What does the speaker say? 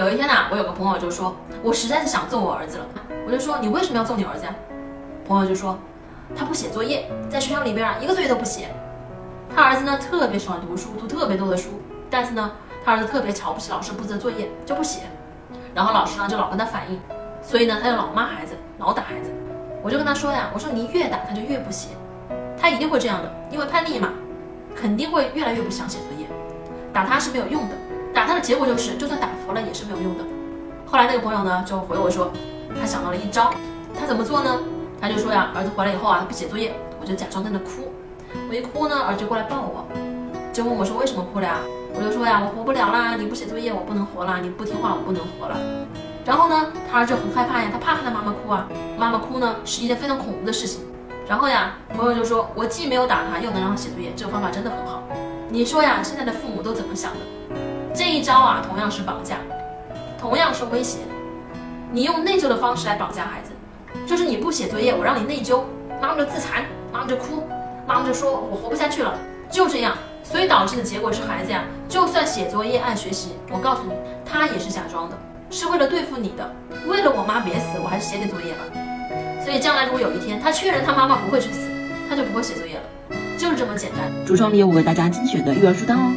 有一天呢，我有个朋友就说，我实在是想揍我儿子了。我就说，你为什么要揍你儿子呀？朋友就说，他不写作业，在学校里边啊，一个作业都不写。他儿子呢，特别喜欢读书，读特别多的书，但是呢，他儿子特别瞧不起老师布置的作业，就不写。然后老师呢，就老跟他反映，所以呢，他就老骂孩子，老打孩子。我就跟他说呀，我说你越打他就越不写，他一定会这样的，因为叛逆嘛，肯定会越来越不想写作业。打他是没有用的，打他的结果就是，就算打服了也没有用的。后来那个朋友呢，就回我说，他想到了一招，他怎么做呢？他就说呀，儿子回来以后啊，他不写作业，我就假装在那哭。我一哭呢，儿子就过来抱我，就问我说为什么哭了呀？我就说呀，我活不了啦，你不写作业，我不能活啦，你不听话，我不能活了。然后呢，他儿子很害怕呀，他怕看到妈妈哭啊，妈妈哭呢是一件非常恐怖的事情。然后呀，朋友就说，我既没有打他，又能让他写作业，这个方法真的很好。你说呀，现在的父母都怎么想的？这一招啊，同样是绑架，同样是威胁。你用内疚的方式来绑架孩子。就是你不写作业，我让你内疚，妈妈就自残，妈妈就哭，妈妈就说我活不下去了，就这样，所以导致的结果是孩子呀，就算写作业爱学习，我告诉你，他也是假装的，是为了对付你的，为了我妈别死，我还是写点作业吧。所以将来如果有一天他确认他妈妈不会去死，他就不会写作业了，就是这么简单。橱窗里有我为大家精选的育儿书单哦。